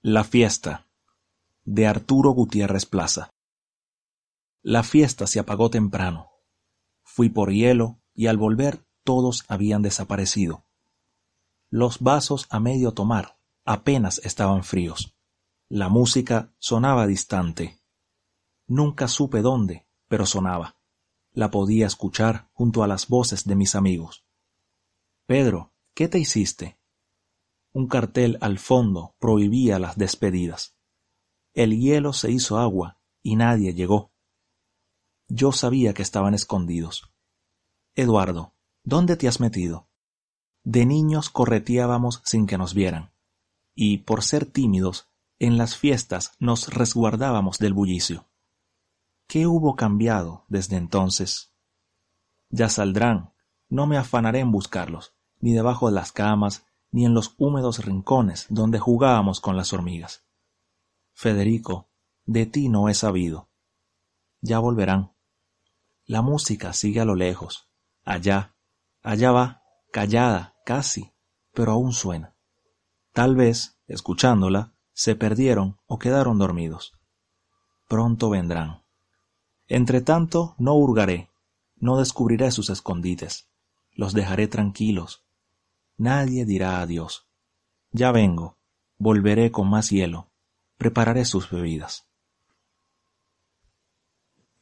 La fiesta de Arturo Gutiérrez Plaza. La fiesta se apagó temprano. Fui por hielo y al volver todos habían desaparecido. Los vasos a medio tomar apenas estaban fríos. La música sonaba distante. Nunca supe dónde, pero sonaba. La podía escuchar junto a las voces de mis amigos. Pedro, ¿qué te hiciste? Un cartel al fondo prohibía las despedidas. El hielo se hizo agua y nadie llegó. Yo sabía que estaban escondidos. Eduardo, ¿dónde te has metido? De niños correteábamos sin que nos vieran, y por ser tímidos, en las fiestas nos resguardábamos del bullicio. ¿Qué hubo cambiado desde entonces? Ya saldrán, no me afanaré en buscarlos, ni debajo de las camas, ni en los húmedos rincones donde jugábamos con las hormigas. Federico, de ti no he sabido. Ya volverán. La música sigue a lo lejos, allá, allá va, callada, casi, pero aún suena. Tal vez, escuchándola, se perdieron o quedaron dormidos. Pronto vendrán. Entre tanto, no hurgaré, no descubriré sus escondites, los dejaré tranquilos. Nadie dirá adiós. Ya vengo, volveré con más hielo, prepararé sus bebidas.